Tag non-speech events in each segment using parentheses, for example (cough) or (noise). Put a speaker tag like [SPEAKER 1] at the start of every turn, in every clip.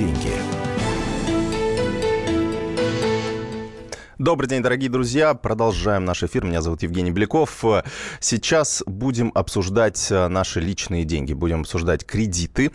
[SPEAKER 1] деньги.
[SPEAKER 2] Добрый день, дорогие друзья. Продолжаем наш эфир. Меня зовут Евгений Беляков. Сейчас будем обсуждать э, наши личные деньги. Будем обсуждать кредиты.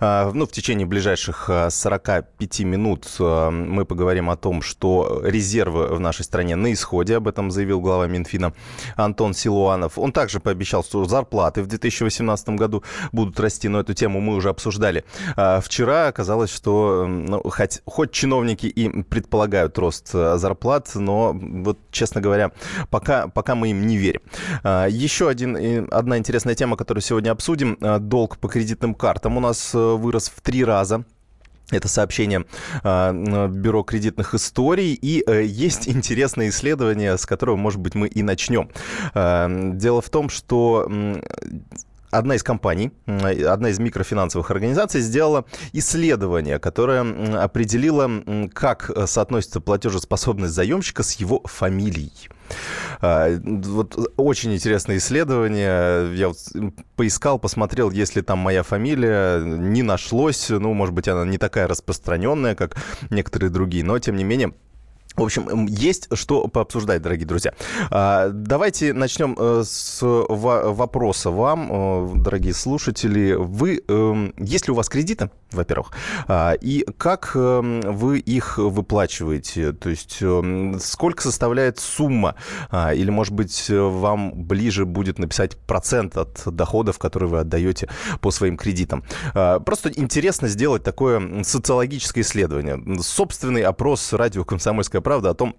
[SPEAKER 2] Э, ну, в течение ближайших 45 э, минут мы поговорим о том, что резервы в нашей стране на исходе. Об этом заявил глава Минфина Антон Силуанов. Он также пообещал, что зарплаты в 2018 году будут расти, но эту тему мы уже обсуждали. Вчера оказалось, что ну, хоть, хоть чиновники и предполагают рост зарплат, вклад, но вот, честно говоря, пока, пока мы им не верим. А, еще один, одна интересная тема, которую сегодня обсудим. А, долг по кредитным картам у нас э, вырос в три раза. Это сообщение э, Бюро кредитных историй. И э, есть интересное исследование, с которого, может быть, мы и начнем. Э, дело в том, что одна из компаний, одна из микрофинансовых организаций сделала исследование, которое определило, как э, соотносится платежеспособность заемщика с его фамилией. А, вот очень интересное исследование. Я вот поискал, посмотрел, если там моя фамилия, не нашлось. Ну, может быть, она не такая распространенная, как некоторые другие, но тем не менее в общем, есть что пообсуждать, дорогие друзья. А, давайте начнем э, с вопроса вам, э, дорогие слушатели. Вы, эм, есть ли у вас кредиты, во-первых, а, и как эм, вы их выплачиваете? То есть эм, сколько составляет сумма? А, или, может быть, вам ближе будет написать процент от доходов, которые вы отдаете по своим кредитам? Просто интересно сделать такое социологическое исследование. Собственный опрос радио «Комсомольская о том,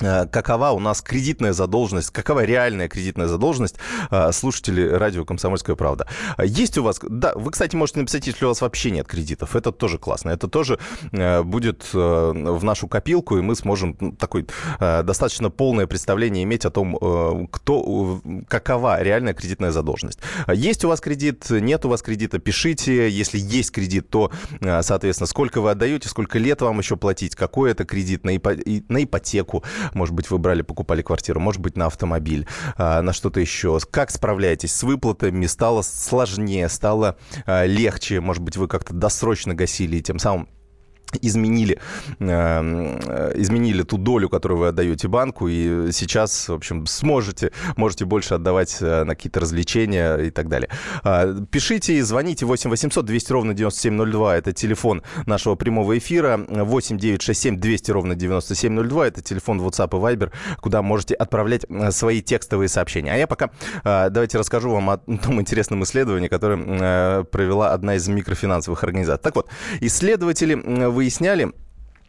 [SPEAKER 2] какова у нас кредитная задолженность, какова реальная кредитная задолженность э, слушателей радио «Комсомольская правда». Есть у вас... Да, вы, кстати, можете написать, если у вас вообще нет кредитов. Это тоже классно. Это тоже э, будет в нашу копилку, и мы сможем ну, такое достаточно полное представление иметь о том, кто, какова реальная кредитная задолженность. Есть у вас кредит, нет у вас кредита, пишите. Если есть кредит, то, соответственно, сколько вы отдаете, сколько лет вам еще платить, какой это кредит на ипотеку, может быть, вы брали, покупали квартиру, может быть, на автомобиль, а, на что-то еще. Как справляетесь с выплатами? Стало сложнее, стало а, легче? Может быть, вы как-то досрочно гасили и тем самым изменили, эм, изменили ту долю, которую вы отдаете банку, и сейчас, в общем, сможете, можете больше отдавать э, на какие-то развлечения и так далее. А, пишите и звоните 8 800 200 ровно 9702, это телефон нашего прямого эфира, 8 967 200 ровно 9702, это телефон WhatsApp и Viber, куда можете отправлять э, свои текстовые сообщения. А я пока э, давайте расскажу вам о том интересном исследовании, которое провела одна из микрофинансовых организаций. Так вот, исследователи выясняли,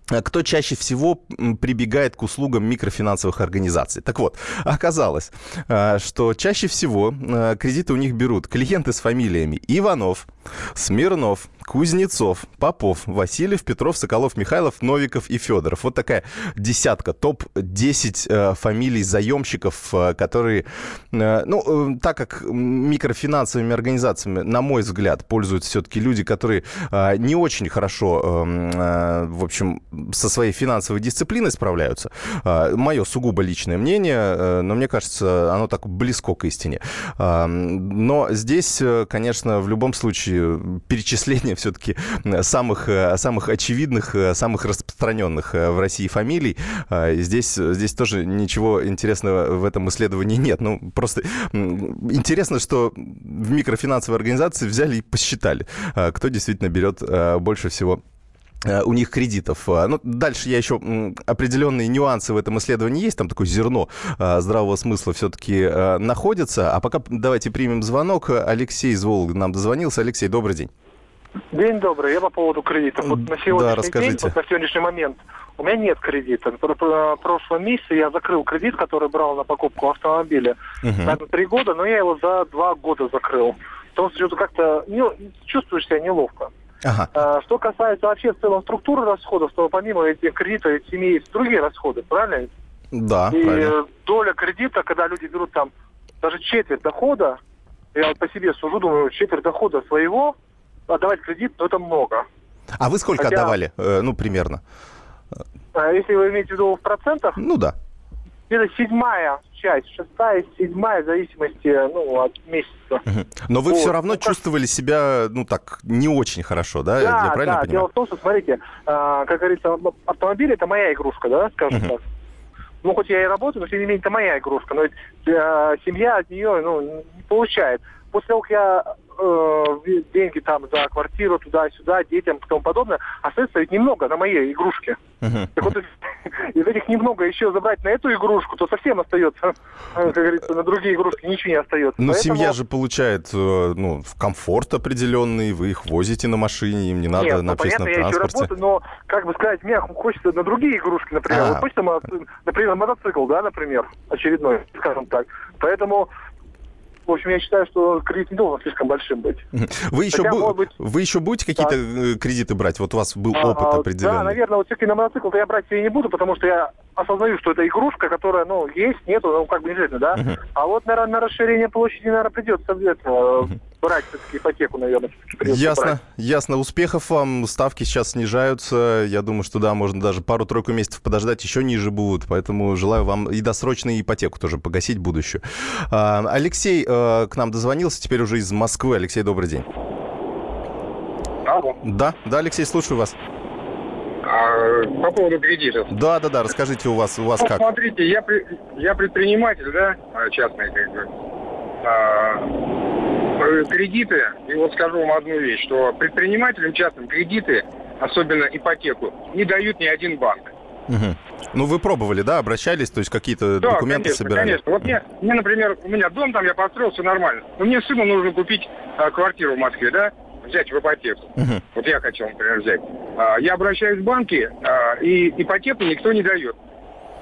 [SPEAKER 2] а кто чаще всего прибегает к услугам микрофинансовых организаций. Так вот, (laughs) оказалось, а, что чаще всего а, кредиты у них берут клиенты с фамилиями Иванов, Смирнов, Кузнецов, Попов, Васильев, Петров, Соколов, Михайлов, Новиков и Федоров. Вот такая десятка, топ-10 э, фамилий заемщиков, э, которые, э, ну, э, так как микрофинансовыми организациями, на мой взгляд, пользуются все-таки люди, которые э, не очень хорошо, э, э, в общем, со своей финансовой дисциплиной справляются. Э, мое сугубо личное мнение, э, но мне кажется, оно так близко к истине. Э, но здесь, э, конечно, в любом случае случае перечисление (laughs) все-таки самых, э, самых очевидных, э, самых распространенных э, в России фамилий. Здесь, здесь тоже ничего интересного в этом исследовании нет. Ну, просто интересно, что в микрофинансовой организации взяли и посчитали, кто действительно берет больше всего у них кредитов. Ну, дальше я еще определенные нюансы в этом исследовании есть, там такое зерно здравого смысла все-таки находится. А пока давайте примем звонок. Алексей из Волга нам дозвонился. Алексей, добрый день.
[SPEAKER 3] День добрый. Я по поводу кредитов. Вот на сегодняшний
[SPEAKER 2] да, расскажите.
[SPEAKER 3] день, вот на сегодняшний момент у меня нет кредита. В прошлом месяце я закрыл кредит, который брал на покупку автомобиля угу. на три года, но я его за два года закрыл. Потому что как-то не, чувствуешь себя неловко. Ага. А, что касается вообще в целом структуры расходов, то помимо этих кредитов имеются другие расходы, правильно?
[SPEAKER 2] Да,
[SPEAKER 3] И
[SPEAKER 2] правильно.
[SPEAKER 3] доля кредита, когда люди берут там даже четверть дохода, я вот по себе сужу, думаю, четверть дохода своего, отдавать кредит, ну это много.
[SPEAKER 2] А вы сколько Хотя, отдавали, э, ну, примерно?
[SPEAKER 3] А если вы имеете в виду в процентах?
[SPEAKER 2] Ну да.
[SPEAKER 3] где-то седьмая часть, шестая, седьмая, в зависимости ну, от месяца.
[SPEAKER 2] Но вы вот. все равно ну, чувствовали себя, ну так, не очень хорошо, да?
[SPEAKER 3] Да, Я правильно да. Понимаю? Дело в том, что, смотрите, э, как говорится, автомобиль это моя игрушка, да, скажем так. Ну, хоть я и работаю, но тем не менее это моя игрушка. Но э, семья от нее ну, не получает. После того, как я э, деньги там за квартиру туда-сюда, детям и тому подобное, остается ведь немного на моей игрушке. Uh-huh. Так вот, (laughs) из этих немного еще забрать на эту игрушку, то совсем остается, (laughs) как говорится, на другие игрушки ничего не остается.
[SPEAKER 2] Но Поэтому... семья же получает э, ну, комфорт определенный, вы их возите на машине, им не надо Нет, на ну, общественном понятно, транспорте. Я работаю,
[SPEAKER 3] но, как бы сказать, мне хочется на другие игрушки, например. Вот хочется, например, мотоцикл, да, например, очередной, скажем так. Поэтому в общем, я считаю, что кредит не должен слишком большим быть.
[SPEAKER 2] Вы еще, Хотя, бу- быть... вы еще будете какие-то да. Э, кредиты брать? Вот у вас был а, опыт определенный.
[SPEAKER 3] Да, наверное, вот все-таки на мотоцикл я брать себе не буду, потому что я осознаю, что это игрушка, которая, ну, есть, нету, ну, как бы не обязательно, да? Uh-huh. А вот, наверное, на расширение площади, наверное, придется обязательно uh-huh. Брать все-таки ипотеку, наверное.
[SPEAKER 2] Ясно, брать. ясно. Успехов вам. Ставки сейчас снижаются. Я думаю, что, да, можно даже пару-тройку месяцев подождать, еще ниже будут. Поэтому желаю вам и досрочную ипотеку тоже погасить будущую. А, Алексей а, к нам дозвонился, теперь уже из Москвы. Алексей, добрый день.
[SPEAKER 1] Алло.
[SPEAKER 2] Да, да, Алексей, слушаю вас.
[SPEAKER 1] А, по поводу кредитов.
[SPEAKER 2] Да, да, да, расскажите у вас, у вас
[SPEAKER 1] ну,
[SPEAKER 2] как.
[SPEAKER 1] Смотрите, я, я предприниматель, да, а, частный как бы. А, э, кредиты, и вот скажу вам одну вещь, что предпринимателям частным кредиты, особенно ипотеку, не дают ни один банк.
[SPEAKER 2] Угу. Ну, вы пробовали, да, обращались, то есть какие-то да, документы
[SPEAKER 1] конечно,
[SPEAKER 2] собирали?
[SPEAKER 1] конечно. Вот мне, мне, например, у меня дом там, я построил, все нормально. Но мне сыну нужно купить а, квартиру в Москве, да? взять в ипотеку. Uh-huh. Вот я хотел, например, взять. А, я обращаюсь в банки, а, и ипотеку никто не дает.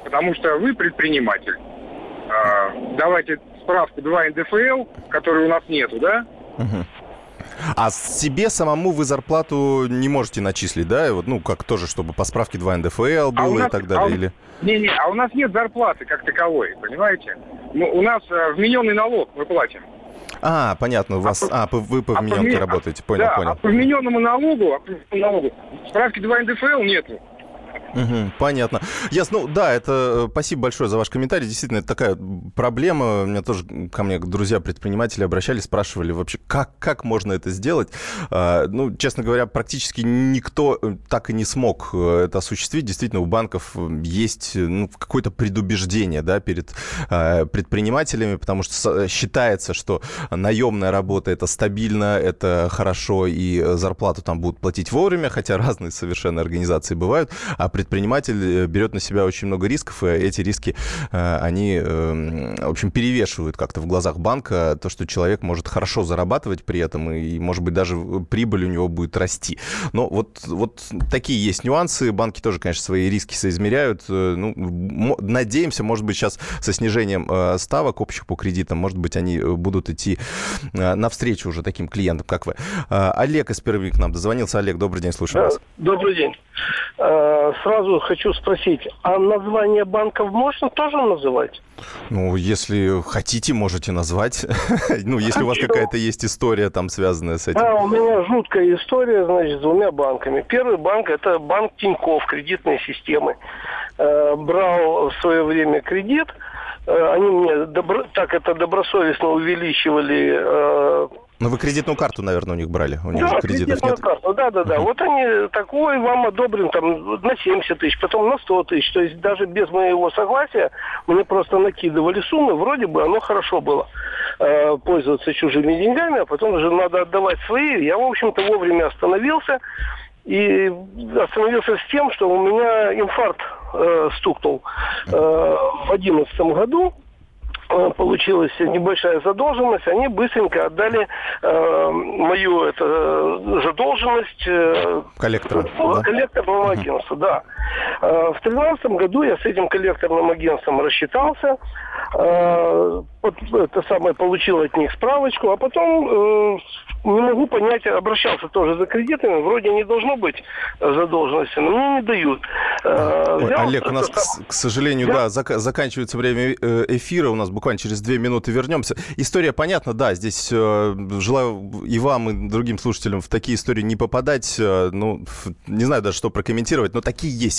[SPEAKER 1] Потому что вы предприниматель. А, давайте справку 2 НДФЛ, которой у нас нету, да?
[SPEAKER 2] А себе самому вы зарплату не можете начислить, да? Вот, ну, как тоже, чтобы по справке 2 НДФЛ было а нас, и так далее? А, или...
[SPEAKER 1] Не-не, а у нас нет зарплаты как таковой, понимаете? Ну, у нас э, вмененный налог мы платим.
[SPEAKER 2] А, понятно, у вас, а, а вы по вмененке а, работаете, понял,
[SPEAKER 1] да,
[SPEAKER 2] понял.
[SPEAKER 1] А по вмененному налогу, а по налогу справки 2 НДФЛ нету.
[SPEAKER 2] Угу, понятно. Ясно. Ну, да, это э, спасибо большое за ваш комментарий. Действительно, это такая проблема. У меня тоже ко мне друзья-предприниматели обращались, спрашивали вообще, как, как можно это сделать. А, ну, честно говоря, практически никто э, так и не смог э, это осуществить. Действительно, у банков есть ну, какое-то предубеждение да, перед предпринимателями, потому что считается, что наемная работа это стабильно, это хорошо, и зарплату там будут платить вовремя, хотя разные совершенно организации бывают. А предприниматель э, берет на себя очень много рисков, и эти риски, э, они, эм, в общем, перевешивают как-то в глазах банка то, что человек может хорошо зарабатывать при этом, и, может быть, даже прибыль у него будет расти. Но вот, вот такие есть нюансы. Банки тоже, конечно, свои риски соизмеряют. Э, ну, надеемся, может быть, сейчас со снижением ставок общих по кредитам, может быть, они будут идти навстречу уже таким клиентам, как вы. Олег из Перми к нам дозвонился. Олег, добрый день, слушаю вас.
[SPEAKER 4] Добрый день сразу хочу спросить, а название банков можно тоже называть?
[SPEAKER 2] Ну, если хотите, можете назвать. (laughs) ну, если у вас какая-то есть история там, связанная с этим.
[SPEAKER 4] Да, у меня жуткая история, значит, с двумя банками. Первый банк – это банк Тинькофф, кредитной системы. Э, брал в свое время кредит. Э, они мне добро, так это добросовестно увеличивали
[SPEAKER 2] ну, вы кредитную карту, наверное, у них брали. У них
[SPEAKER 4] да, кредитов нет. карту, да, да, да. Uh-huh. Вот они такой вам одобрен там на 70 тысяч, потом на 100 тысяч. То есть даже без моего согласия мне просто накидывали суммы, вроде бы оно хорошо было э, пользоваться чужими деньгами, а потом уже надо отдавать свои. Я, в общем-то, вовремя остановился. И остановился с тем, что у меня инфаркт э, стукнул э, в 2011 году. Э, получилась небольшая задолженность, они быстренько отдали э, мою это, э, задолженность э,
[SPEAKER 2] коллектору,
[SPEAKER 4] да? коллекторному агентству. Да. Э, в 2013 году я с этим коллекторным агентством рассчитался, э, вот это самое получил от них справочку, а потом э, не могу понять, обращался тоже за кредитами, вроде не должно быть задолженности, но мне не дают.
[SPEAKER 2] Ой, Олег, у нас, к, к сожалению, да, зак заканчивается время эфира, у нас буквально через две минуты вернемся. История понятна, да, здесь э, желаю и вам, и другим слушателям в такие истории не попадать. Э, ну, не знаю даже, что прокомментировать, но такие есть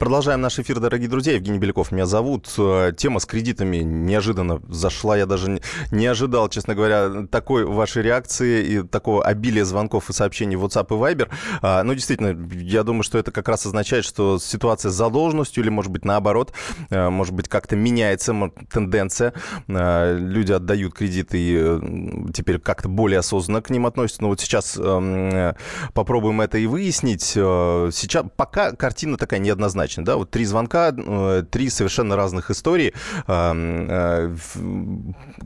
[SPEAKER 2] Продолжаем наш эфир, дорогие друзья. Евгений Беляков меня зовут. Э, тема с кредитами неожиданно зашла. Я даже не ожидал, честно говоря, такой вашей реакции и такого обилия звонков и сообщений в WhatsApp и Viber. А, ну, действительно, я думаю, что это как раз означает, что ситуация с задолженностью или, может быть, наоборот, э, может быть, как-то меняется тенденция. Э, люди отдают кредиты и теперь как-то более осознанно к ним относятся. Но вот сейчас эм, попробуем это и выяснить. Сейчас пока картина такая неоднозначная однозначно, да, вот три звонка, э, три совершенно разных истории. Э,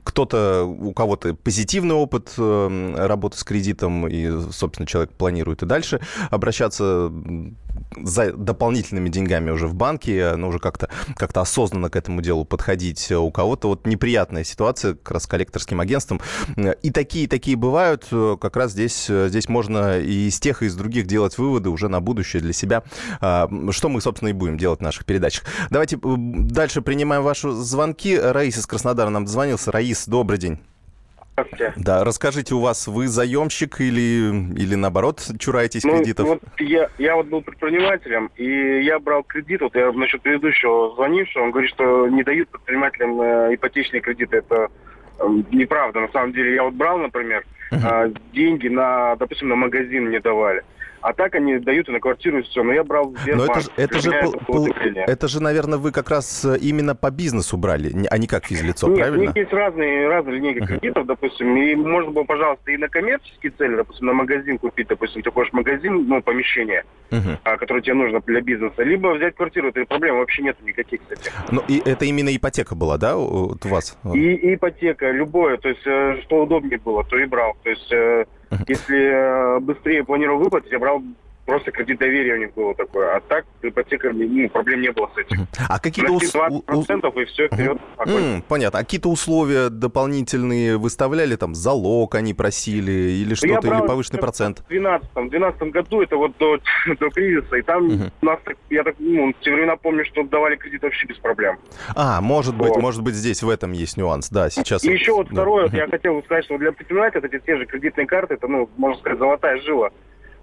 [SPEAKER 2] кто-то, у кого-то позитивный опыт э, работы с кредитом, и, собственно, человек планирует и дальше обращаться за дополнительными деньгами уже в банке, ну, уже как-то как осознанно к этому делу подходить. У кого-то вот неприятная ситуация как раз с коллекторским агентством. И такие, такие бывают. Как раз здесь, здесь можно и из тех, и из других делать выводы уже на будущее для себя. Что мы, собственно, будем делать в наших передачах. Давайте дальше принимаем ваши звонки. Раис из Краснодара нам дозвонился. Раис, добрый день. Здравствуйте. Да, расскажите, у вас вы заемщик или, или наоборот чураетесь ну, кредитов?
[SPEAKER 5] Вот я, я вот был предпринимателем, и я брал кредит, вот я насчет предыдущего звонившего, он говорит, что не дают предпринимателям э, ипотечные кредиты. Это э, неправда. На самом деле, я вот брал, например, uh-huh. э, деньги на, допустим, на магазин мне давали. А так они дают и на квартиру и все. Но я брал в
[SPEAKER 2] Но это, это, же, пол, это же, наверное, вы как раз э, именно по бизнесу брали, а не как физлицо,
[SPEAKER 5] Нет,
[SPEAKER 2] правильно?
[SPEAKER 5] у них есть разные, разные линейки uh-huh. кредитов, допустим. И можно было, пожалуйста, и на коммерческие цели, допустим, на магазин купить, допустим, такой же магазин, ну, помещение, uh-huh. которое тебе нужно для бизнеса. Либо взять квартиру. Это проблем вообще нет никаких, кстати.
[SPEAKER 2] Ну, и это именно ипотека была, да, у, у вас?
[SPEAKER 5] И, и ипотека, любое. То есть, э, что удобнее было, то и брал. То есть, uh-huh. Если быстрее планировал выплатить, я брал просто кредит доверия у них было такое. А так ипотека, ну, проблем не было с этим.
[SPEAKER 2] А какие-то условия... 20%
[SPEAKER 5] и все, вперед.
[SPEAKER 2] Mm, понятно. А какие-то условия дополнительные выставляли, там, залог они просили или что-то, или повышенный процент?
[SPEAKER 5] В 2012 году, это вот до, (laughs) до кризиса, и там uh-huh. у нас, я так, ну, в те времена помню, что давали кредит вообще без проблем.
[SPEAKER 2] А, может вот. быть, может быть, здесь в этом есть нюанс, да, сейчас...
[SPEAKER 5] И еще вот второе, вот я хотел сказать, что для предпринимателя эти те же кредитные карты, это, ну, можно сказать, золотая жила.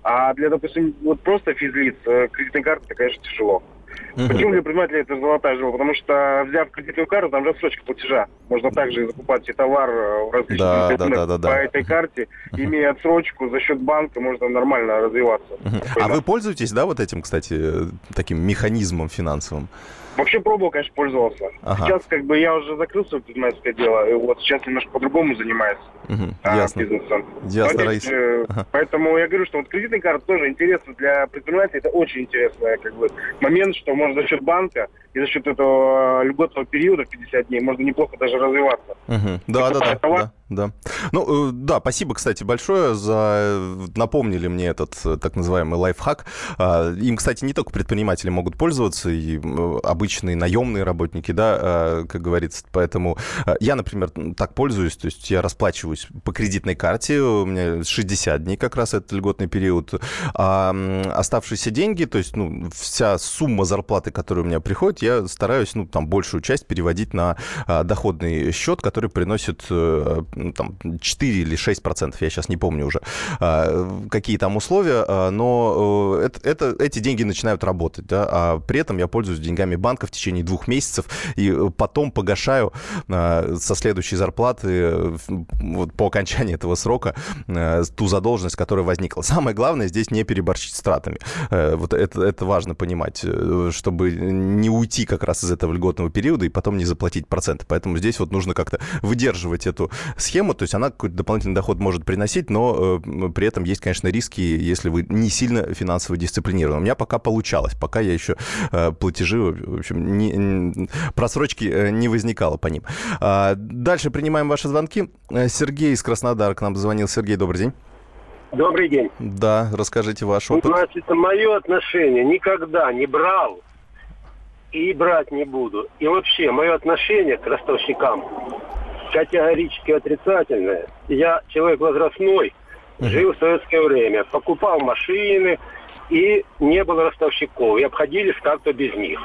[SPEAKER 5] А для, допустим, вот просто физлиц, э, кредитной карты, это, конечно, тяжело. Uh-huh. Почему для предпринимателя это золотая жила? Потому что, взяв кредитную карту, там рассрочка платежа. Можно также закупать и товар э, в различных да, да, да, да, по да. этой карте. Имея отсрочку за счет банка, можно нормально развиваться.
[SPEAKER 2] Uh-huh. А вы пользуетесь, да, вот этим, кстати, таким механизмом финансовым?
[SPEAKER 5] Вообще пробовал, конечно, пользовался. Ага. Сейчас как бы я уже закрыл свое предпринимательское дело, и вот сейчас немножко по-другому занимаюсь
[SPEAKER 2] угу. а, Ясно.
[SPEAKER 5] бизнесом.
[SPEAKER 2] Ясно, Раис.
[SPEAKER 5] Э, ага. Поэтому я говорю, что вот кредитный карта тоже интересно для предпринимателей, это очень интересный как бы, момент, что можно за счет банка и за счет этого льготного периода 50 дней можно неплохо даже развиваться.
[SPEAKER 2] Угу. Да, да, да, да, да. Ну, э, да, спасибо, кстати, большое за... Напомнили мне этот э, так называемый лайфхак. А, им, кстати, не только предприниматели могут пользоваться, и обычные наемные работники, да, а, как говорится. Поэтому я, например, так пользуюсь, то есть я расплачиваюсь по кредитной карте, у меня 60 дней как раз это льготный период. А оставшиеся деньги, то есть, ну, вся сумма зарплаты, которая у меня приходит, я стараюсь, ну, там, большую часть переводить на а, доходный счет, который приносит а, там 4 или 6 процентов, я сейчас не помню уже, а, какие там условия, а, но э, это, это, эти деньги начинают работать, да, а при этом я пользуюсь деньгами банка в течение двух месяцев и потом погашаю а, со следующей зарплаты вот, по окончании этого срока а, ту задолженность, которая возникла. Самое главное здесь не переборщить с тратами. Вот это, это важно понимать, чтобы не уйти как раз из этого льготного периода и потом не заплатить проценты. Поэтому здесь вот нужно как-то выдерживать эту схему. То есть она какой-то дополнительный доход может приносить, но э, при этом есть, конечно, риски, если вы не сильно финансово дисциплинированы. У меня пока получалось, пока я еще э, платежи, в общем, не, не, просрочки э, не возникало по ним. А, дальше принимаем ваши звонки. Э, Сергей из Краснодара к нам звонил. Сергей, добрый день.
[SPEAKER 6] Добрый день.
[SPEAKER 2] Да, расскажите ваш опыт.
[SPEAKER 6] Значит, мое отношение никогда не брал и брать не буду. И вообще, мое отношение к ростовщикам категорически отрицательное. Я человек возрастной, жил в советское время, покупал машины, и не было ростовщиков, и обходились как-то без них.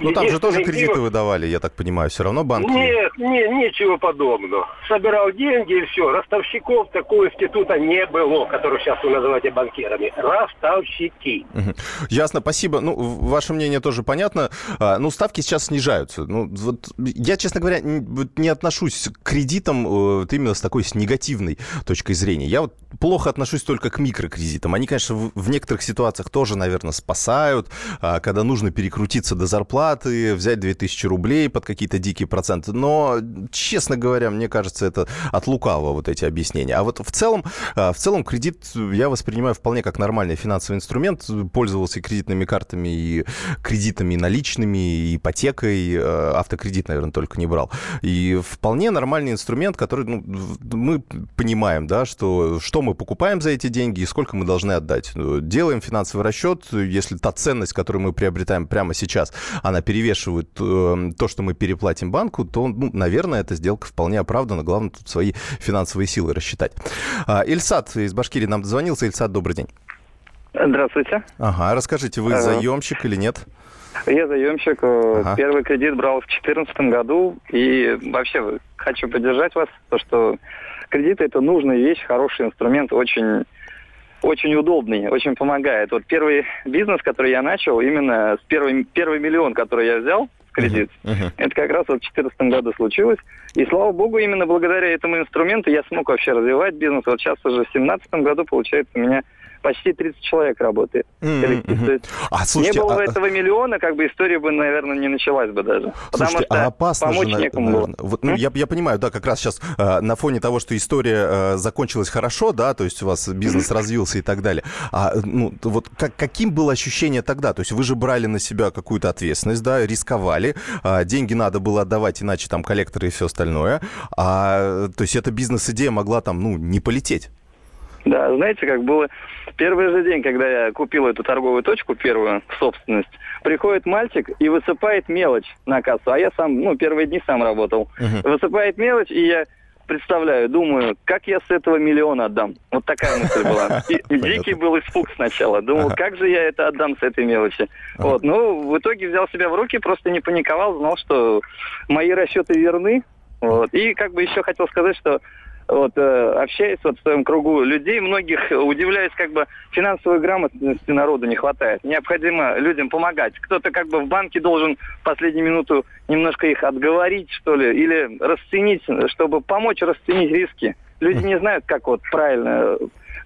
[SPEAKER 2] Ну там же тоже кредиты выдавали, я так понимаю, все равно банки?
[SPEAKER 6] Нет, нет, ничего подобного. Собирал деньги и все. Ростовщиков такого института не было, который сейчас вы называете банкирами. Ростовщики.
[SPEAKER 2] Ясно, спасибо. Ну, ваше мнение тоже понятно. А, ну, ставки сейчас снижаются. Ну, вот я, честно говоря, не отношусь к кредитам э, вот именно с такой с негативной точкой зрения. Я вот плохо отношусь только к микрокредитам. Они, конечно, в некоторых ситуациях тоже, наверное, спасают, а, когда нужно перекрутиться до зарплаты, взять 2000 рублей под какие-то дикие проценты. Но, честно говоря, мне кажется, это от лукавого вот эти объяснения. А вот в целом, а, в целом кредит я воспринимаю вполне как нормальный финансовый инструмент. Пользовался кредитными картами и кредитами наличными, и ипотекой. А, автокредит, наверное, только не брал. И вполне нормальный инструмент, который ну, мы понимаем, да, что, что мы покупаем за эти деньги и сколько мы должны отдать. Делаем финансовый расчет, если та ценность, которую мы приобретаем прямо сейчас, она перевешивает э, то, что мы переплатим банку, то, ну, наверное, эта сделка вполне оправдана. Главное тут свои финансовые силы рассчитать. А, Ильсат из Башкирии нам дозвонился. Ильсат, добрый день.
[SPEAKER 7] Здравствуйте.
[SPEAKER 2] Ага, расскажите, вы заемщик или нет?
[SPEAKER 7] Я заемщик. Э, ага. Первый кредит брал в 2014 году. И вообще хочу поддержать вас, то, что кредиты – это нужная вещь, хороший инструмент, очень очень удобный, очень помогает. Вот первый бизнес, который я начал, именно с первый, первый миллион, который я взял в кредит, uh-huh. Uh-huh. это как раз вот в 2014 году случилось. И слава богу, именно благодаря этому инструменту я смог вообще развивать бизнес. Вот сейчас уже в 2017 году, получается, у меня почти 30 человек работает. Mm-hmm. А, слушайте, не было а... этого миллиона, как бы история бы, наверное, не началась бы даже. Слушайте, а опасно помочь же, некому наверное.
[SPEAKER 2] Вот, ну, я, я понимаю, да, как раз сейчас э, на фоне того, что история э, закончилась хорошо, да, то есть у вас бизнес (laughs) развился и так далее. А ну, вот как, каким было ощущение тогда? То есть вы же брали на себя какую-то ответственность, да, рисковали, э, деньги надо было отдавать, иначе там коллекторы и все остальное. А, то есть эта бизнес-идея могла там, ну, не полететь.
[SPEAKER 7] Да, знаете, как было первый же день, когда я купил эту торговую точку, первую в собственность, приходит мальчик и высыпает мелочь на кассу, а я сам, ну, первые дни сам работал. Uh-huh. Высыпает мелочь, и я представляю, думаю, как я с этого миллиона отдам. Вот такая мысль была. (laughs) И дикий был испуг сначала. Думал, как же я это отдам с этой мелочи. Вот. Ну, в итоге взял себя в руки, просто не паниковал, знал, что мои расчеты верны. Вот. И как бы еще хотел сказать, что вот, э, общаясь вот в своем кругу людей, многих удивляюсь, как бы финансовой грамотности народу не хватает. Необходимо людям помогать. Кто-то как бы в банке должен в последнюю минуту немножко их отговорить, что ли, или расценить, чтобы помочь расценить риски. Люди не знают, как вот правильно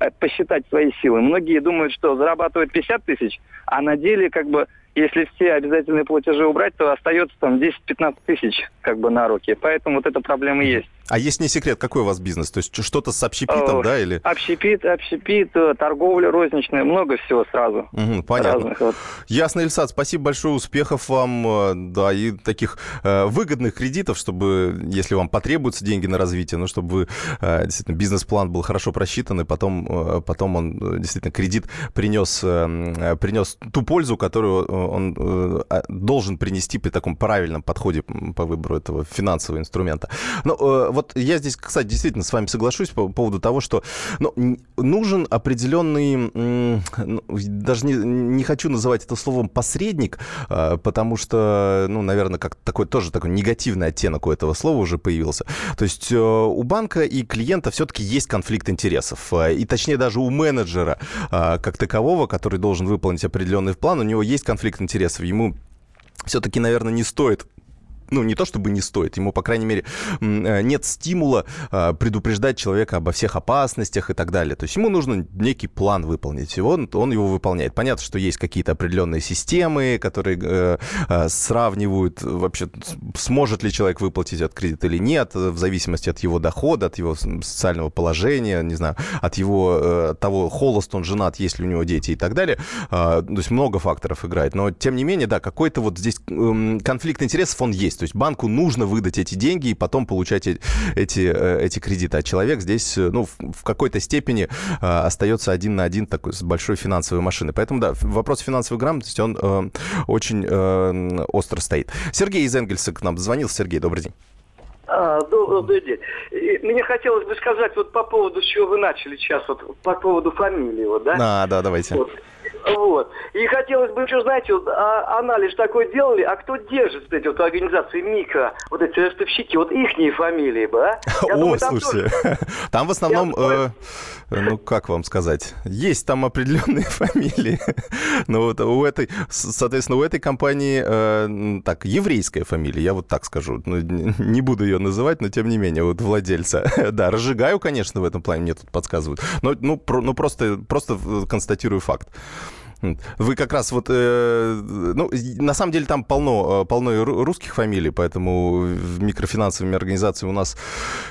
[SPEAKER 7] э, посчитать свои силы. Многие думают, что зарабатывают 50 тысяч, а на деле как бы если все обязательные платежи убрать, то остается там 10-15 тысяч как бы на руки. Поэтому вот эта проблема есть.
[SPEAKER 2] А есть не секрет, какой у вас бизнес? То есть что-то с общепитом, О, да, или?
[SPEAKER 7] Общепит, общепит, э, торговля розничная, много всего сразу.
[SPEAKER 2] Угу, понятно. Разных, вот. Ясно, Ильсад, спасибо большое, успехов вам, э, да, и таких э, выгодных кредитов, чтобы, если вам потребуются деньги на развитие, ну, чтобы вы, э, действительно, бизнес-план был хорошо просчитан, и потом, э, потом он, э, действительно, кредит принес, э, принес ту пользу, которую он э, а, должен принести при таком правильном подходе по выбору этого финансового инструмента. Но э, вот я здесь, кстати, действительно с вами соглашусь по поводу того, что ну, нужен определенный, ну, даже не, не хочу называть это словом посредник, а, потому что, ну, наверное, как такой тоже такой негативный оттенок у этого слова уже появился. То есть э, у банка и клиента все-таки есть конфликт интересов. И точнее даже у менеджера как такового, который должен выполнить определенный план, у него есть конфликт интересов. Ему все-таки, наверное, не стоит ну, не то чтобы не стоит, ему, по крайней мере, э, нет стимула а, предупреждать человека обо всех опасностях и так далее. То есть ему нужно некий план выполнить, и он, он его выполняет. Понятно, что есть какие-то определенные системы, которые э, э, сравнивают вообще, сможет ли человек выплатить этот кредит или нет, в зависимости от его дохода, от его социального положения, не знаю, от его того, холост он женат, есть ли у него дети и так далее. А, то есть много факторов играет. Но, тем не менее, да, какой-то вот здесь конфликт интересов, он есть. То есть банку нужно выдать эти деньги и потом получать эти, э, эти кредиты. А человек здесь, э, ну, в какой-то степени э, остается один на один такой с большой финансовой машиной. Поэтому, да, вопрос финансовой грамотности, он очень остро стоит. Сергей из Энгельса к нам звонил. Сергей, добрый день.
[SPEAKER 8] А, добрый день. И мне хотелось бы сказать вот по поводу, с чего вы начали сейчас, вот по поводу фамилии, вот, да?
[SPEAKER 2] А, да, давайте.
[SPEAKER 8] Вот. Вот. И хотелось бы еще, знаете, вот, а, анализ такой делали, а кто держит эти вот организации микро, вот эти ростовщики, вот ихние фамилии бы, а?
[SPEAKER 2] Я О, думаю, там слушайте, тоже... (laughs) там в основном, э, ну, как вам сказать, есть там определенные (laughs) фамилии. Но вот у этой, соответственно, у этой компании, э, так, еврейская фамилия, я вот так скажу. Ну, не буду ее называть, но тем не менее, вот владельца. (laughs) да, разжигаю, конечно, в этом плане, мне тут подсказывают. Но, ну, про, ну просто, просто констатирую факт. Вы как раз вот, э, ну, на самом деле там полно, э, полно русских фамилий, поэтому микрофинансовыми организациями у нас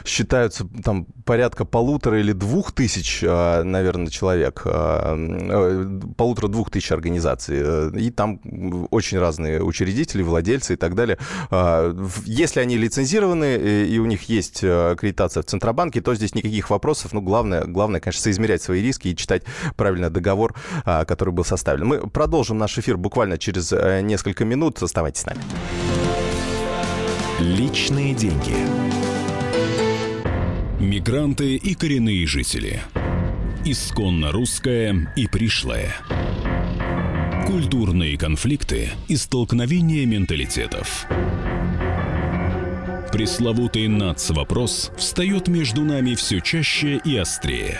[SPEAKER 2] считаются там порядка полутора или двух тысяч, а, наверное, человек, э, полутора-двух тысяч организаций. Э, и там очень разные учредители, владельцы и так далее. Если они лицензированы и у них есть аккредитация в Центробанке, то здесь никаких вопросов. Ну, главное, главное, конечно, соизмерять свои риски и читать правильно договор, который был составлен составлен. Мы продолжим наш эфир буквально через э, несколько минут. Оставайтесь с нами.
[SPEAKER 9] Личные деньги. Мигранты и коренные жители. Исконно русская и пришлая. Культурные конфликты и столкновения менталитетов. Пресловутый НАЦ-вопрос встает между нами все чаще и острее.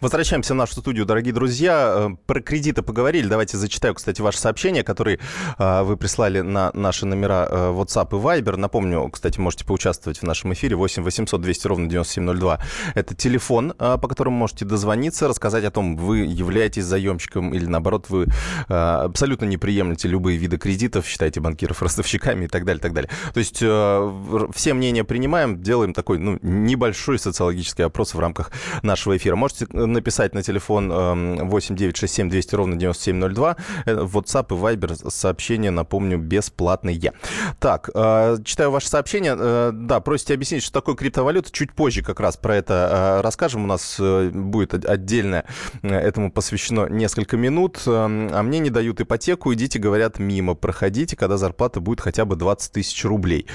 [SPEAKER 2] Возвращаемся в нашу студию, дорогие друзья. Э, про кредиты поговорили. Давайте зачитаю, кстати, ваши сообщения, которые э, вы прислали на наши номера э, WhatsApp и Viber. Напомню, кстати, можете поучаствовать в нашем эфире 8 800 200 ровно 9702. Это телефон, по которому можете дозвониться, рассказать о том, вы являетесь заемщиком или, наоборот, вы абсолютно не приемлете любые виды кредитов, считаете банкиров (laughs) ростовщиками и так далее, так далее. То есть все мнения принимаем, делаем такой ну, небольшой социологический опрос в рамках нашего эфира. Можете написать на телефон 8 967 200 ровно 9702. Э, WhatsApp и Viber сообщение, напомню, бесплатные. Так, э, читаю ваше сообщение. Э, да, просите объяснить, что такое криптовалюта. Чуть позже как раз про это расскажем. У нас будет отдельно этому посвящено несколько минут. А мне не дают ипотеку, идите, говорят, мимо проходите, когда зарплата будет хотя бы 20 тысяч рублей.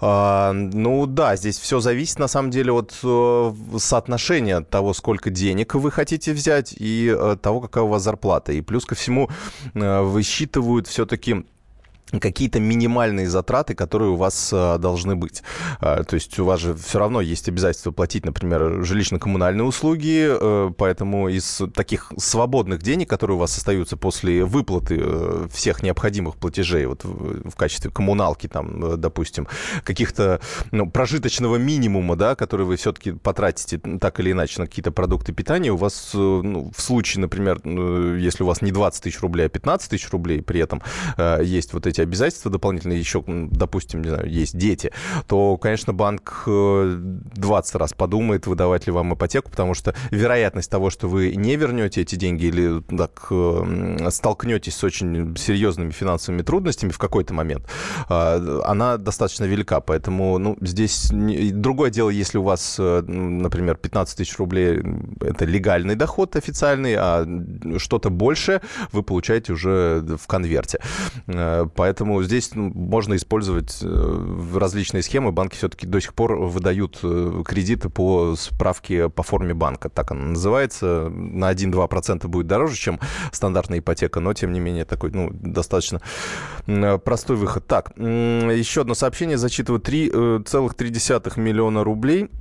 [SPEAKER 2] А, ну да, здесь все зависит на самом деле от э, соотношения того, сколько денег вы хотите взять и э, того, какая у вас зарплата. И плюс ко всему э, высчитывают все-таки какие-то минимальные затраты, которые у вас а, должны быть. А, то есть у вас же все равно есть обязательство платить, например, жилищно-коммунальные услуги, а, поэтому из таких свободных денег, которые у вас остаются после выплаты всех необходимых платежей, вот в, качестве коммуналки, там, допустим, каких-то ну, прожиточного минимума, да, который вы все-таки потратите так или иначе на какие-то продукты питания, у вас ну, в случае, например, если у вас не 20 тысяч рублей, а 15 тысяч рублей, при этом есть вот эти эти обязательства дополнительные, еще, допустим, не знаю, есть дети, то, конечно, банк 20 э, раз подумает, выдавать ли вам ипотеку, потому что вероятность того, что вы не вернете эти деньги или так э, столкнетесь с очень серьезными финансовыми трудностями в какой-то момент, э, она достаточно велика. Поэтому ну, здесь другое дело, если у вас, например, 15 тысяч рублей – это легальный доход официальный, а что-то больше вы получаете уже в конверте. Поэтому Поэтому здесь ну, можно использовать э, различные схемы. Банки все-таки до сих пор выдают э, кредиты по справке по форме банка. Так она называется. На 1-2% будет дороже, чем стандартная ипотека, но, тем не менее, такой ну, достаточно простой выход. Так, еще одно сообщение зачитываю. 3,3 миллиона рублей –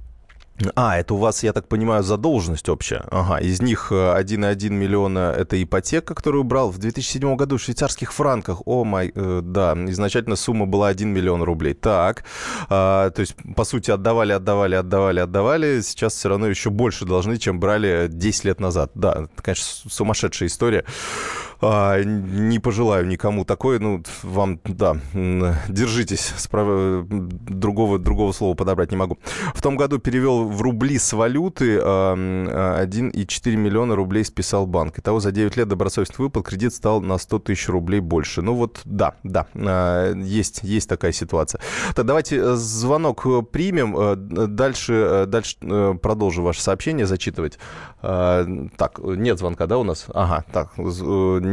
[SPEAKER 2] а, это у вас, я так понимаю, задолженность общая. Ага, из них 1,1 э, миллиона – это ипотека, которую брал в 2007 году в швейцарских франках. О май, э, да, изначально сумма была 1 миллион рублей. Так, а, то есть, по сути, отдавали, отдавали, отдавали, отдавали. Сейчас все равно еще больше должны, чем брали 10 лет назад. Да, это, конечно, сумасшедшая история. А, не пожелаю никому такой. Ну, вам, да, держитесь. Справа, другого, другого слова подобрать не могу. В том году перевел в рубли с валюты 1,4 миллиона рублей списал банк. Итого за 9 лет добросовестных выплат кредит стал на 100 тысяч рублей больше. Ну вот, да, да, а, есть, есть такая ситуация. Так, давайте э, звонок примем. Э, дальше, э, дальше продолжу ваше сообщение зачитывать. А, так, нет звонка, да, у нас? Ага, так,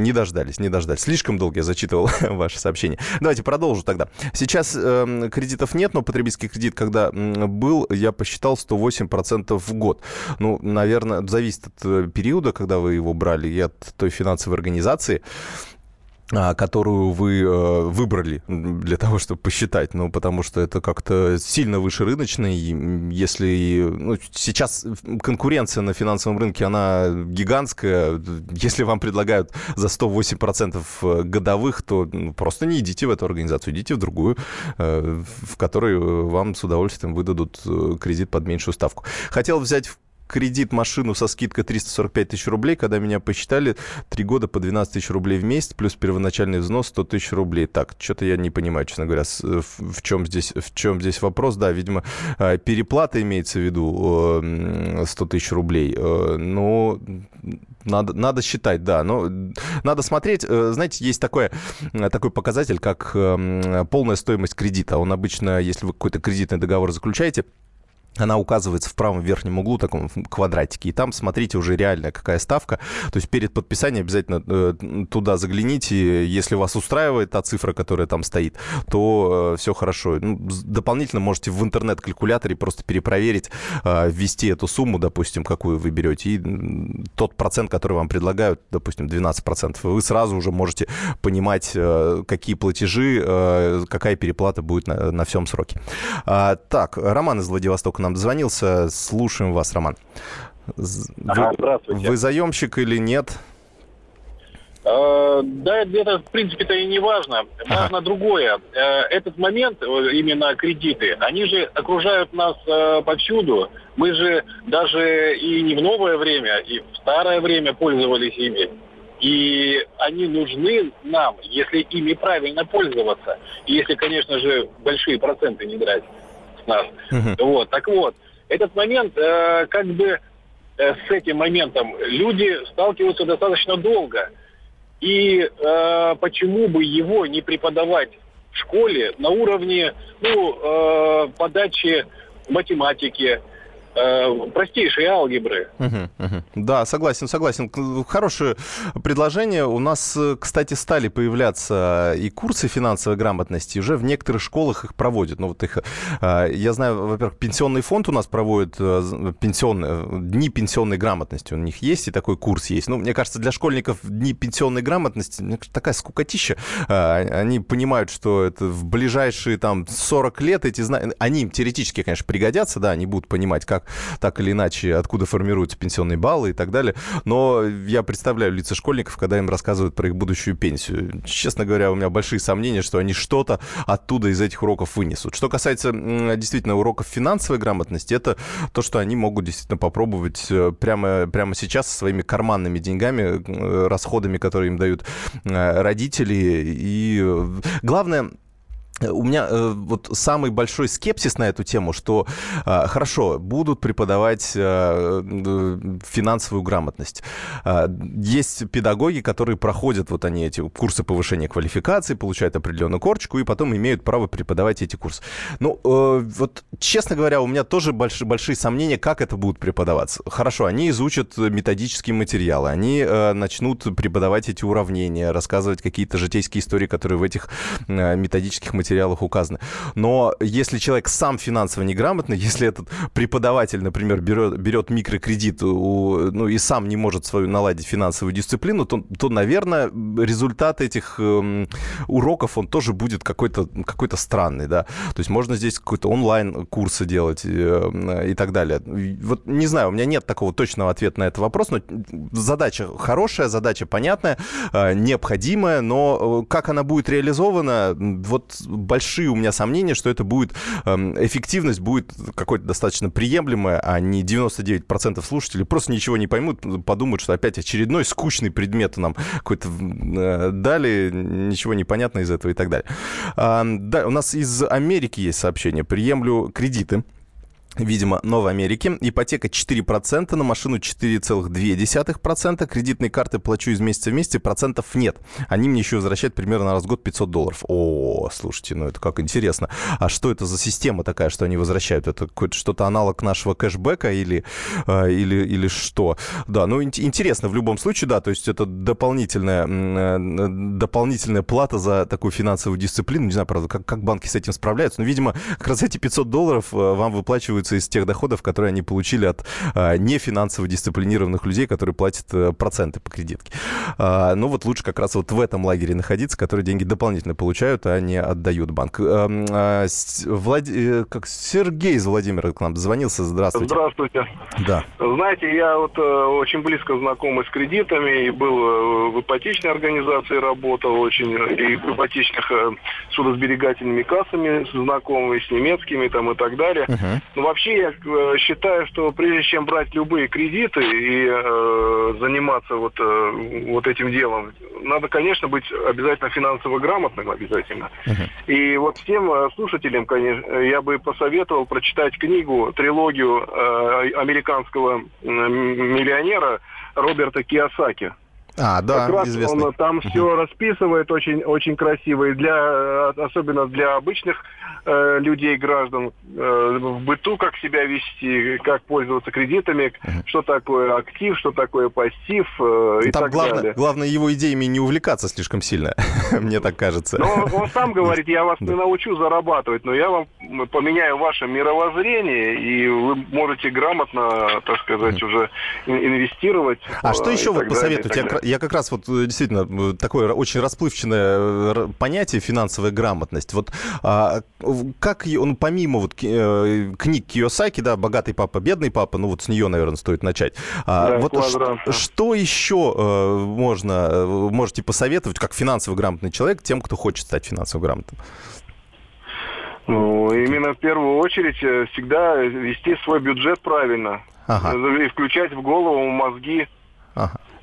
[SPEAKER 2] не дождались, не дождались. Слишком долго я зачитывал (laughs) ваше сообщение. Давайте продолжу тогда. Сейчас э, кредитов нет, но потребительский кредит, когда был, я посчитал 108% в год. Ну, наверное, зависит от э, периода, когда вы его брали, и от той финансовой организации. А, которую вы э, выбрали для того, чтобы посчитать, ну, потому что это как-то сильно выше рыночной, если... Ну, сейчас конкуренция на финансовом рынке, она гигантская, если вам предлагают за 108% э, годовых, то ну, просто не идите в эту организацию, идите в другую, э, в которой вам с удовольствием выдадут кредит под меньшую ставку. Хотел взять кредит машину со скидкой 345 тысяч рублей, когда меня посчитали, три года по 12 тысяч рублей в месяц, плюс первоначальный взнос 100 тысяч рублей. Так, что-то я не понимаю, честно говоря, в чем здесь, в чем здесь вопрос. Да, видимо, а, переплата имеется в виду 100 тысяч рублей. Э, но надо, надо считать, да. Но надо смотреть. Э, знаете, есть такое, такой показатель, как эм, полная стоимость кредита. Он обычно, если вы какой-то кредитный договор заключаете, она указывается в правом верхнем углу, таком квадратике. И там смотрите уже реальная какая ставка. То есть перед подписанием обязательно э, туда загляните. Если вас устраивает та цифра, которая там стоит, то э, все хорошо. Ну, дополнительно можете в интернет-калькуляторе просто перепроверить, э, ввести эту сумму, допустим, какую вы берете, и тот процент, который вам предлагают, допустим, 12%, вы сразу уже можете понимать, какие платежи, какая переплата будет на, на всем сроке. А, так, Роман из Владивостока нам дозвонился. Слушаем вас, Роман. Вы, ага, здравствуйте. Вы заемщик или нет?
[SPEAKER 10] А, да, это в принципе-то и не важно. Важно ага. другое. Э, этот момент, э, именно кредиты, они же окружают нас э, повсюду. Мы же даже и не в новое время, и в старое время пользовались ими. И они нужны нам, если ими правильно пользоваться. И если, конечно же, большие проценты не брать нас. Угу. Вот, так вот, этот момент, э, как бы э, с этим моментом люди сталкиваются достаточно долго. И э, почему бы его не преподавать в школе на уровне ну, э, подачи математики, э, простейшей алгебры. Угу,
[SPEAKER 2] угу. Да, согласен, согласен. Хорошее предложение. У нас, кстати, стали появляться и курсы финансовой грамотности. Уже в некоторых школах их проводят. Ну, вот их, э, я знаю, во-первых, пенсионный фонд у нас проводит э, пенсионные, дни пенсионной грамотности. У них есть и такой курс есть. Ну, мне кажется, для школьников дни пенсионной грамотности такая скукотища. Э, они понимают, что это в ближайшие там 40 лет эти знания, они теоретически, конечно, пригодятся, да, они будут понимать, как так или иначе, откуда формируются пенсионные баллы и так далее. Но я представляю лица школьников, когда им рассказывают про их будущую пенсию. Честно говоря, у меня большие сомнения, что они что-то оттуда из этих уроков вынесут. Что касается действительно уроков финансовой грамотности, это то, что они могут действительно попробовать э, прямо, прямо сейчас со своими карманными деньгами, э, расходами, которые им дают э, родители. И главное, у меня э, вот самый большой скепсис на эту тему, что э, хорошо, будут преподавать э, финансовую грамотность. Э, есть педагоги, которые проходят вот они эти курсы повышения квалификации, получают определенную корочку и потом имеют право преподавать эти курсы. Ну, э, вот честно говоря, у меня тоже больш, большие сомнения, как это будет преподаваться. Хорошо, они изучат методические материалы, они э, начнут преподавать эти уравнения, рассказывать какие-то житейские истории, которые в этих э, методических материалах материалах указаны. Но если человек сам финансово неграмотный, (laughs) если этот преподаватель, например, берет, берет микрокредит у, ну, и сам не может свою наладить финансовую дисциплину, то, то наверное, результат этих э, уроков, он тоже будет какой-то какой странный, да. То есть можно здесь какой-то онлайн-курсы делать э, и так далее. Вот не знаю, у меня нет такого точного ответа на этот вопрос, но задача хорошая, задача понятная, э, необходимая, но э, как она будет реализована, вот большие у меня сомнения, что это будет, эм, эффективность будет какой-то достаточно приемлемая, а не 99% слушателей просто ничего не поймут, подумают, что опять очередной скучный предмет нам какой-то э, дали, ничего не понятно из этого и так далее. Да, у нас из Америки есть сообщение. Приемлю кредиты Видимо, Новой Америке. Ипотека 4%, на машину 4,2%. Кредитные карты плачу из месяца в месяц, процентов нет. Они мне еще возвращают примерно раз в год 500 долларов. О, слушайте, ну это как интересно. А что это за система такая, что они возвращают? Это что-то аналог нашего кэшбэка или, э, или, или что? Да, ну интересно в любом случае, да, то есть это дополнительная, э, дополнительная плата за такую финансовую дисциплину. Не знаю, правда, как, как банки с этим справляются. Но, видимо, как раз эти 500 долларов э, вам выплачивают вычитывается из тех доходов, которые они получили от а, нефинансово дисциплинированных людей, которые платят а, проценты по кредитке. А, ну вот лучше как раз вот в этом лагере находиться, которые деньги дополнительно получают, а не отдают банк. А, а, Влад... Э, как Сергей из Владимира к нам звонился. Здравствуйте.
[SPEAKER 11] Здравствуйте.
[SPEAKER 2] Да.
[SPEAKER 11] Знаете, я вот э, очень близко знакомый с кредитами и был э, в ипотечной организации работал очень и в ипотечных э, судосберегательными кассами знакомыми, с немецкими там и так далее. Uh-huh. Ну, вообще я э, считаю, что прежде чем брать любые кредиты и э, заниматься вот, э, вот этим делом, надо, конечно, быть обязательно финансово грамотным, обязательно. Uh-huh. И вот всем э, слушателям, конечно, я бы посоветовал прочитать книгу, трилогию э, американского миллионера Роберта Киосаки.
[SPEAKER 2] А, да,
[SPEAKER 11] как раз
[SPEAKER 2] известный.
[SPEAKER 11] он там все расписывает очень, очень красиво, и для, э, особенно для обычных э, людей, граждан, э, в быту, как себя вести, как пользоваться кредитами, uh-huh. что такое актив, что такое пассив э, и
[SPEAKER 2] там
[SPEAKER 11] так
[SPEAKER 2] главное,
[SPEAKER 11] далее.
[SPEAKER 2] Главное его идеями не увлекаться слишком сильно, (laughs) мне так кажется.
[SPEAKER 11] Но он сам (laughs) говорит, я вас не научу зарабатывать, но я вам поменяю ваше мировоззрение, и вы можете грамотно, так сказать, уже инвестировать.
[SPEAKER 2] А что еще вот посоветуете? Я, как раз вот э, действительно такое очень расплывчатое понятие финансовая грамотность. Вот а, как он помимо вот э, книг Киосаки, да, «Богатый папа, бедный папа», ну вот с нее, наверное, стоит начать. А,
[SPEAKER 11] Да,
[SPEAKER 2] вот
[SPEAKER 11] квадрат,
[SPEAKER 2] что, что еще э, можно, э, можете посоветовать, как финансово грамотный человек, тем, кто хочет стать финансово грамотным?
[SPEAKER 11] Ну, именно в первую очередь э, всегда вести свой бюджет правильно.
[SPEAKER 2] Ага.
[SPEAKER 11] И включать в голову мозги.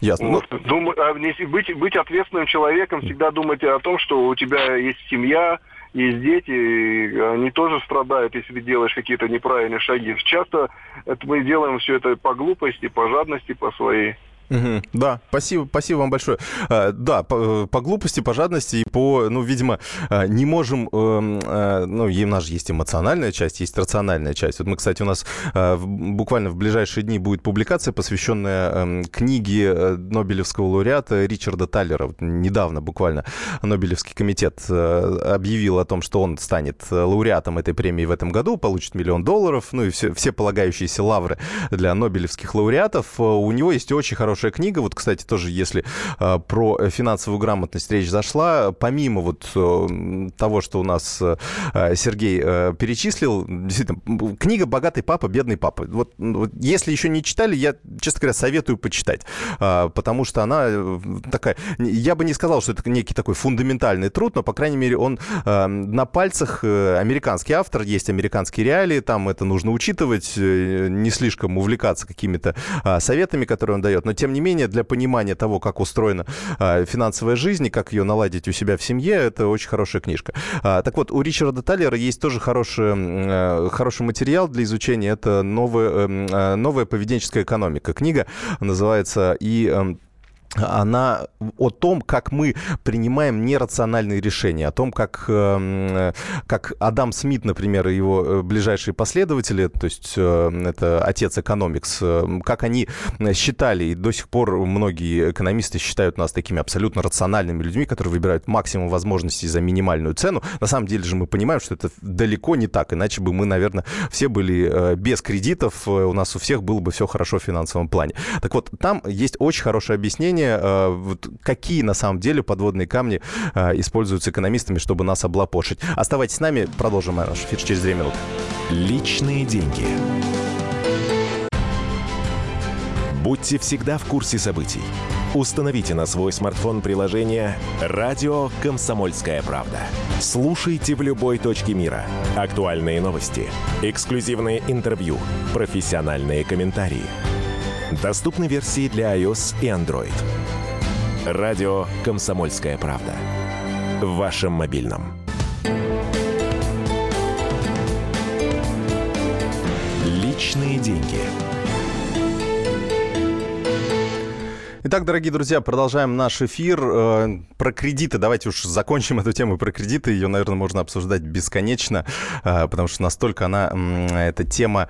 [SPEAKER 2] Ясно. Ну,
[SPEAKER 11] Вот. Думать- а не- быть, быть ответственным человеком, всегда думать о том, что у тебя есть семья, есть дети, и они тоже страдают, если ты делаешь какие-то неправильные шаги. Часто это мы делаем все это по глупости, по жадности, по своей.
[SPEAKER 2] Мгм. Да, спасибо, спасибо вам большое. А, Да, по, по глупости, по жадности и по, ну, видимо, а, не можем, эм, э, ну, у нас же есть эмоциональная часть, есть рациональная часть. Вот мы, кстати, у нас буквально в ближайшие дни будет публикация, посвященная эм, книге э, Нобелевского лауреата Ричарда Таллера. Недавно буквально Нобелевский комитет э, объявил о том, что он станет э, лауреатом этой премии в этом году, получит миллион долларов, ну и все, все полагающиеся лавры для нобелевских лауреатов. Э, У него есть очень хорошая книга, вот, кстати, тоже если э, про финансовую грамотность речь зашла, помимо вот э, того, что у нас э, Сергей э, перечислил, действительно, книга «Богатый папа, бедный папа». Вот, ну, вот если еще не читали, я, честно говоря, советую почитать, а, потому что она такая, я бы не сказал, что это некий такой фундаментальный труд, но, по крайней мере, он на пальцах, американский автор, есть американские реалии, там это нужно учитывать, не слишком увлекаться какими-то а, советами, которые он дает, но, тем не менее, для понимания того, как устроена а, финансовая жизнь и как ее наладить у себя в семье, это очень хорошая книжка. А, Так вот, у Ричарда Таллера есть тоже хороший, э, хороший материал для изучения. Это новая, эм, новая поведенческая экономика. Книга называется и эм, она о том, как мы принимаем нерациональные решения, о том, как, эм, как Адам Смит, например, и его э, ближайшие последователи, то есть э, это отец экономикс, э, как они считали, и до сих пор многие экономисты считают нас такими абсолютно рациональными людьми, которые выбирают максимум возможностей за минимальную цену. На самом деле же мы понимаем, что это далеко не так, иначе бы мы, наверное, все были без кредитов, у нас у всех было бы все хорошо в финансовом плане. Так вот, там есть очень хорошее объяснение, э, вот какие на самом деле подводные камни э, используются экономистами, чтобы нас облапошить. Оставайтесь с нами, продолжим наш эфир через две минуты.
[SPEAKER 9] Личные деньги. Будьте всегда в курсе событий.
[SPEAKER 12] Установите на свой смартфон приложение «Радио Комсомольская правда». Слушайте в любой точке мира. Актуальные новости, эксклюзивные интервью, профессиональные комментарии. Доступны версии для iOS и Android. «Радио Комсомольская правда». В вашем мобильном. Личные деньги.
[SPEAKER 2] Итак, дорогие друзья, продолжаем наш эфир. Э, про кредиты. Давайте уж закончим эту тему про кредиты. Ее, наверное, можно обсуждать бесконечно, э, потому что настолько она, эта тема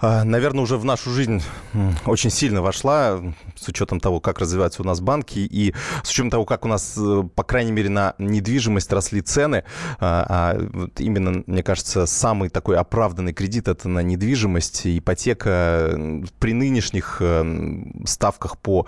[SPEAKER 2] наверное, уже в нашу жизнь очень сильно вошла, с учетом того, как развиваются у нас банки, и с учетом того, как у нас, э, по крайней мере, на недвижимость росли цены. А, а вот именно, мне кажется, самый такой оправданный кредит – это на недвижимость. Ипотека при нынешних ставках по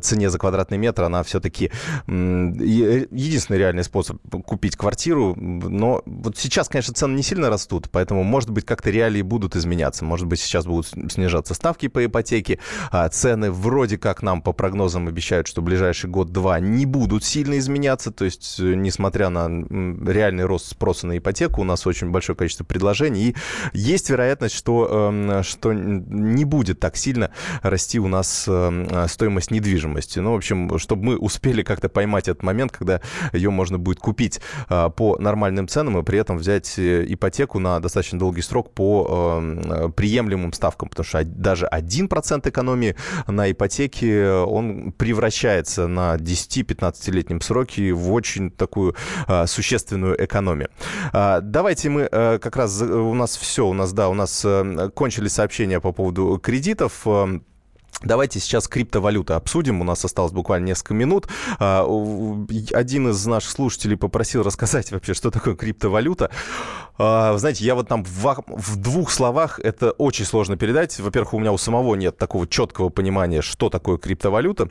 [SPEAKER 2] цене за квадратный метр, она все-таки единственный реальный способ купить квартиру. Но вот сейчас, конечно, цены не сильно растут, поэтому, может быть, как-то реалии будут изменяться. Может может быть, сейчас будут снижаться ставки по ипотеке. А цены вроде как нам по прогнозам обещают, что ближайший год-два не будут сильно изменяться. То есть, э, несмотря на реальный рост спроса на ипотеку, у нас очень большое количество предложений. И есть вероятность, что, эм, что не будет так сильно расти у нас эм, стоимость недвижимости. Ну, в общем, чтобы мы успели как-то поймать этот момент, когда ее можно будет купить а, по нормальным ценам и при этом взять э, ипотеку на достаточно долгий срок по эм, при приемлемым ставкам, потому что даже 1% экономии на ипотеке, он превращается на 10-15-летнем сроке в очень такую а, существенную экономию. А, давайте мы а, как раз, у нас все, у нас, да, у нас кончились сообщения по поводу кредитов. Давайте сейчас криптовалюты обсудим. У нас осталось буквально несколько минут. А, один из наших слушателей попросил рассказать вообще, что такое криптовалюта. А, знаете, я вот там в, в двух словах это очень сложно передать. Во-первых, у меня у самого нет такого четкого понимания, что такое криптовалюта.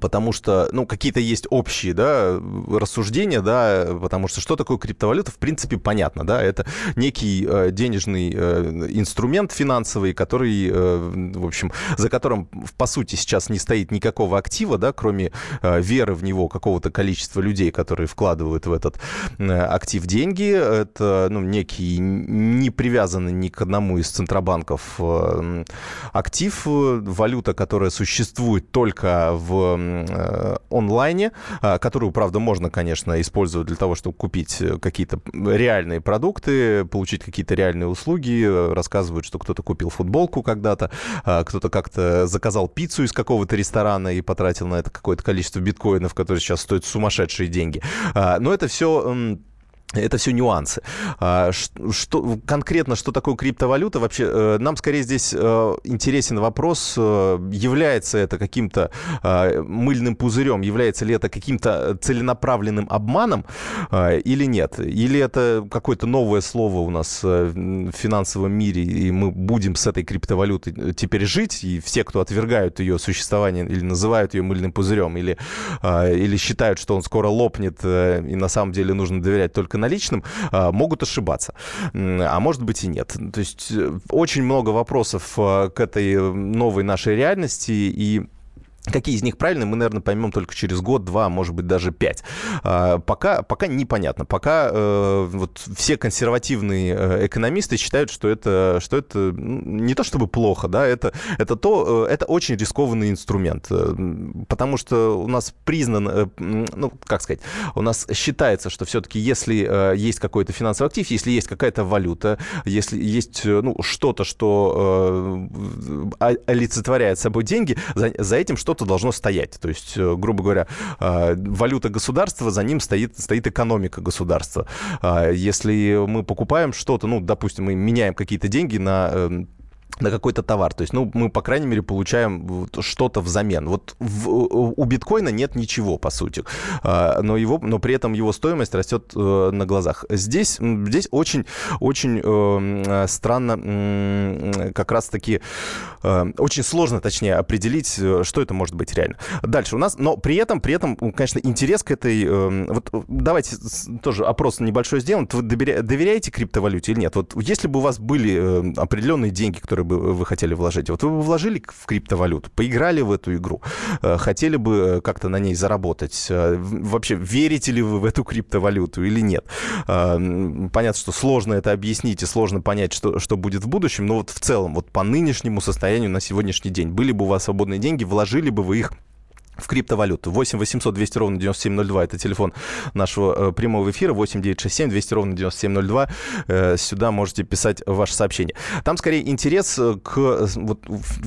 [SPEAKER 2] Потому что, ну, какие-то есть общие, да, рассуждения, да, потому что что такое криптовалюта, в принципе, понятно, да, это некий э, денежный э, инструмент финансовый, который, э, в общем, за которым, по сути, сейчас не стоит никакого актива, да, кроме э, веры в него какого-то количества людей, которые вкладывают в этот э, актив деньги. Это, ну, некий не привязанный ни к одному из центробанков э, актив, валюта, которая существует только в Э, онлайне, а, которую, правда, можно, конечно, использовать для того, чтобы купить э, какие-то реальные продукты, получить какие-то реальные услуги. Рассказывают, что кто-то купил футболку когда-то, а, кто-то как-то заказал пиццу из какого-то ресторана и потратил на это какое-то количество биткоинов, которые сейчас стоят сумасшедшие деньги. А, но это все это все нюансы. А, что, конкретно, что такое криптовалюта? Вообще, э, нам скорее здесь э, интересен вопрос, э, является это каким-то мыльным пузырем, является ли это каким-то целенаправленным обманом или нет? Или это какое-то новое слово у нас в финансовом мире, и мы будем с этой криптовалютой теперь жить, и все, кто отвергают ее существование или называют ее мыльным пузырем, или, или считают, что он скоро лопнет, и на самом деле нужно доверять только наличным, а, могут ошибаться. А может быть и нет. То есть э, очень много вопросов а, к этой новой нашей реальности, и Какие из них правильные, мы, наверное, поймем только через год, два, может быть, даже пять. А, пока, пока непонятно. Пока э, вот все консервативные э, экономисты считают, что это, что это не то чтобы плохо, да, это, это, то, э, это очень рискованный инструмент. Э, потому что у нас признан, ну, как сказать, у нас считается, что все-таки если есть какой-то финансовый актив, если есть какая-то валюта, если есть ну, что-то, что э, олицетворяет собой деньги, за, за этим что что-то должно стоять. То есть, э, грубо говоря, э, валюта государства, за ним стоит, стоит экономика государства. А если мы покупаем что-то, ну, допустим, мы меняем какие-то деньги на эм, на какой-то товар. То есть, ну, мы, по крайней мере, получаем что-то взамен. Вот в, у биткоина нет ничего, по сути, а, но, его, но при этом его стоимость растет э, на глазах. Здесь, здесь очень, очень э, странно как раз-таки, э, очень сложно, точнее, определить, что это может быть реально. Дальше у нас, но при этом, при этом, конечно, интерес к этой... Вот давайте тоже опрос небольшой сделаем. Вы доверяете криптовалюте или нет? Вот если бы у вас были определенные деньги, которые которые бы вы хотели вложить. Вот вы бы вложили в криптовалюту, поиграли в эту игру, хотели бы как-то на ней заработать? Вообще, верите ли вы в эту криптовалюту или нет? Понятно, что сложно это объяснить и сложно понять, что, что будет в будущем, но вот в целом, вот по нынешнему состоянию на сегодняшний день, были бы у вас свободные деньги, вложили бы вы их в криптовалюту. 8 800 200 ровно 9702. Это телефон нашего э, прямого эфира. 8 967 200 ровно 9702. Э, сюда можете писать ваше сообщение. Там скорее интерес э, к... Вот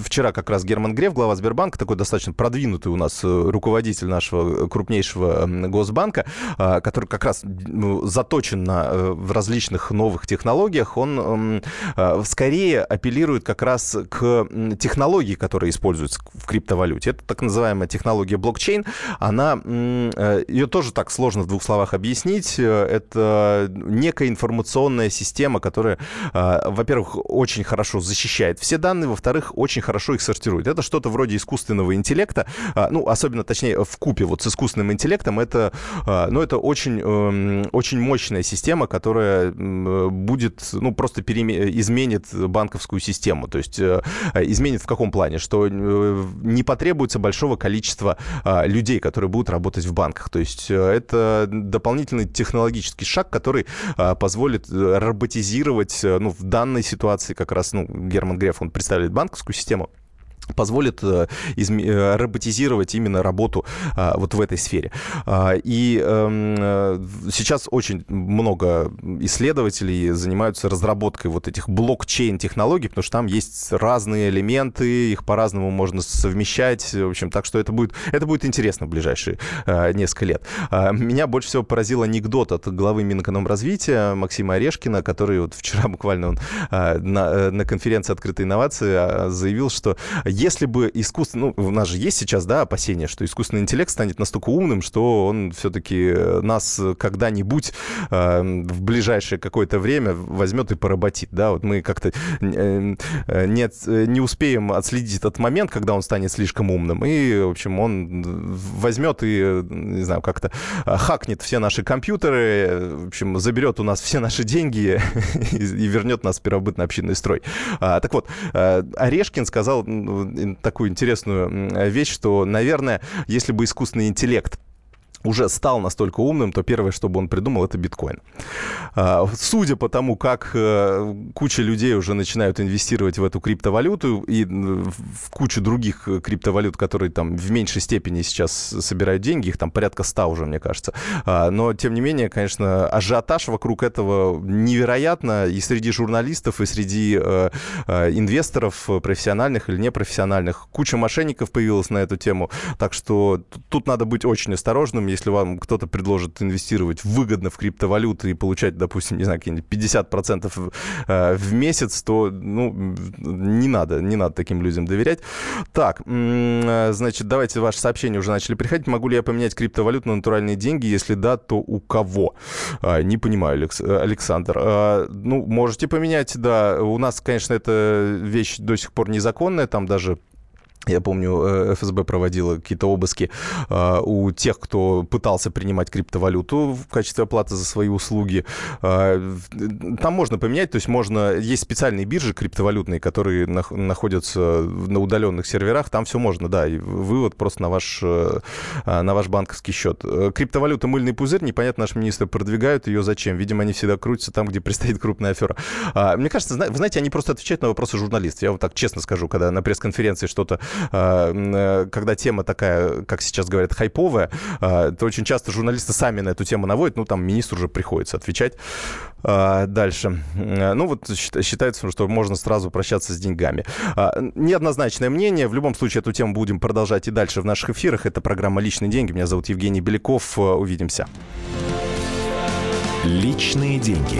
[SPEAKER 2] вчера как раз Герман Греф, глава Сбербанка, такой достаточно продвинутый у нас руководитель нашего крупнейшего Госбанка, который как раз ну, заточен на в различных новых технологиях, он скорее апеллирует как раз к технологии, которые используются в криптовалюте. Это так называемая технология технология блокчейн, она, э, ее тоже так сложно в двух словах объяснить. Это некая информационная система, которая, э, во-первых, очень хорошо защищает все данные, во-вторых, очень хорошо их сортирует. Это что-то вроде искусственного интеллекта, э, ну, особенно, точнее, в купе вот с искусственным интеллектом, это, ну, это очень, эм, очень мощная система, которая будет, ну, просто переме... изменит банковскую систему. То есть изменит в каком плане? Что не потребуется большого количества количество а, людей, которые будут работать в банках. То есть э, это дополнительный технологический шаг, который а, позволит э, роботизировать, э, ну, в данной ситуации как раз, ну, Герман Греф, он представляет банковскую систему, позволит э, э, роботизировать именно работу а, вот в этой сфере. А, и эм, э, сейчас очень много исследователей занимаются разработкой вот этих блокчейн-технологий, потому что там есть разные элементы, их по-разному можно совмещать. В общем, так что это будет, это будет интересно в ближайшие несколько лет. А, меня больше всего поразил анекдот от главы Минэкономразвития Максима Орешкина, который вот вчера (laughs) буквально он на, на конференции «Открытые инновации» заявил, что если бы искусство... Ну, у нас же есть сейчас, да, опасения, что искусственный интеллект станет настолько умным, что он все-таки нас когда-нибудь э, в ближайшее какое-то время возьмет и поработит, да, вот мы как-то э, э не, не успеем отследить этот момент, когда он станет слишком умным, и, в общем, он возьмет и, не знаю, как-то хакнет все наши компьютеры, в общем, заберет у нас все наши деньги (laughs) и, и вернет нас в первобытно-общинный строй. А, так вот, э, Орешкин сказал такую интересную вещь, что, наверное, если бы искусственный интеллект уже стал настолько умным, то первое, что бы он придумал, это биткоин. А, судя по тому, как э, куча людей уже начинают инвестировать в эту криптовалюту и в кучу других криптовалют, которые там в меньшей степени сейчас собирают деньги, их там порядка ста уже, мне кажется. А, но, тем не менее, конечно, ажиотаж вокруг этого невероятно и среди журналистов, и среди э, э, инвесторов, профессиональных или непрофессиональных. Куча мошенников появилась на эту тему, так что тут надо быть очень осторожным, если вам кто-то предложит инвестировать выгодно в криптовалюты и получать, допустим, не знаю, какие-нибудь 50% э, в месяц, то, ну, не надо, не надо таким людям доверять. Так, э, значит, давайте ваши сообщения уже начали приходить. Могу ли я поменять криптовалюту на натуральные деньги? Если да, то у кого? А, не понимаю, Александр. А, ну, можете поменять, да. У нас, конечно, эта вещь до сих пор незаконная, там даже я помню, э, ФСБ проводила какие-то обыски э, у тех, кто пытался принимать криптовалюту в качестве оплаты за свои услуги. Э, там можно поменять, то есть можно... Есть специальные биржи криптовалютные, которые на, находятся на удаленных серверах, там все можно, да, и вывод просто на ваш, на ваш банковский счет. Криптовалюта мыльный пузырь, непонятно, наши министры продвигают ее зачем. Видимо, они всегда крутятся там, где предстоит крупная афера. Э, мне кажется, вы знаете, они просто отвечают на вопросы журналистов. Я вам так честно скажу, когда на пресс-конференции что-то а, когда тема такая, как сейчас говорят, хайповая, а, то очень часто журналисты сами на эту тему наводят, ну, там министру уже приходится отвечать. Дальше. Ну, вот считается, что можно сразу прощаться с деньгами. Неоднозначное мнение. В любом случае, эту тему будем продолжать и дальше в наших эфирах. Это программа «Личные деньги». Меня зовут Евгений Беляков. Увидимся.
[SPEAKER 12] Личные деньги.